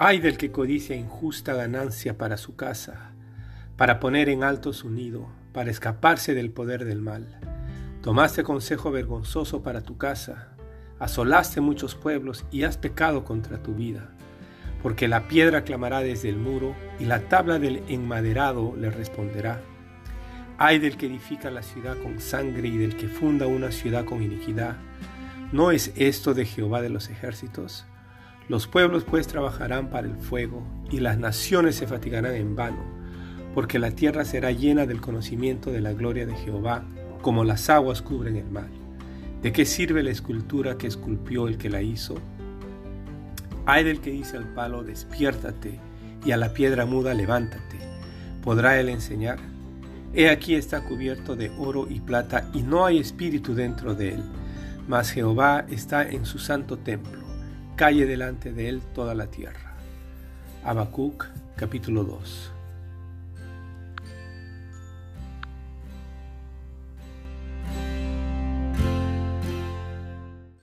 Ay del que codicia injusta ganancia para su casa, para poner en alto su nido, para escaparse del poder del mal. Tomaste consejo vergonzoso para tu casa, asolaste muchos pueblos y has pecado contra tu vida, porque la piedra clamará desde el muro y la tabla del enmaderado le responderá. Ay del que edifica la ciudad con sangre y del que funda una ciudad con iniquidad. ¿No es esto de Jehová de los ejércitos? Los pueblos pues trabajarán para el fuego, y las naciones se fatigarán en vano, porque la tierra será llena del conocimiento de la gloria de Jehová, como las aguas cubren el mar. ¿De qué sirve la escultura que esculpió el que la hizo? Ay del que dice al palo, despiértate, y a la piedra muda, levántate. ¿Podrá él enseñar? He aquí está cubierto de oro y plata, y no hay espíritu dentro de él, mas Jehová está en su santo templo calle delante de él toda la tierra. Habacuc capítulo 2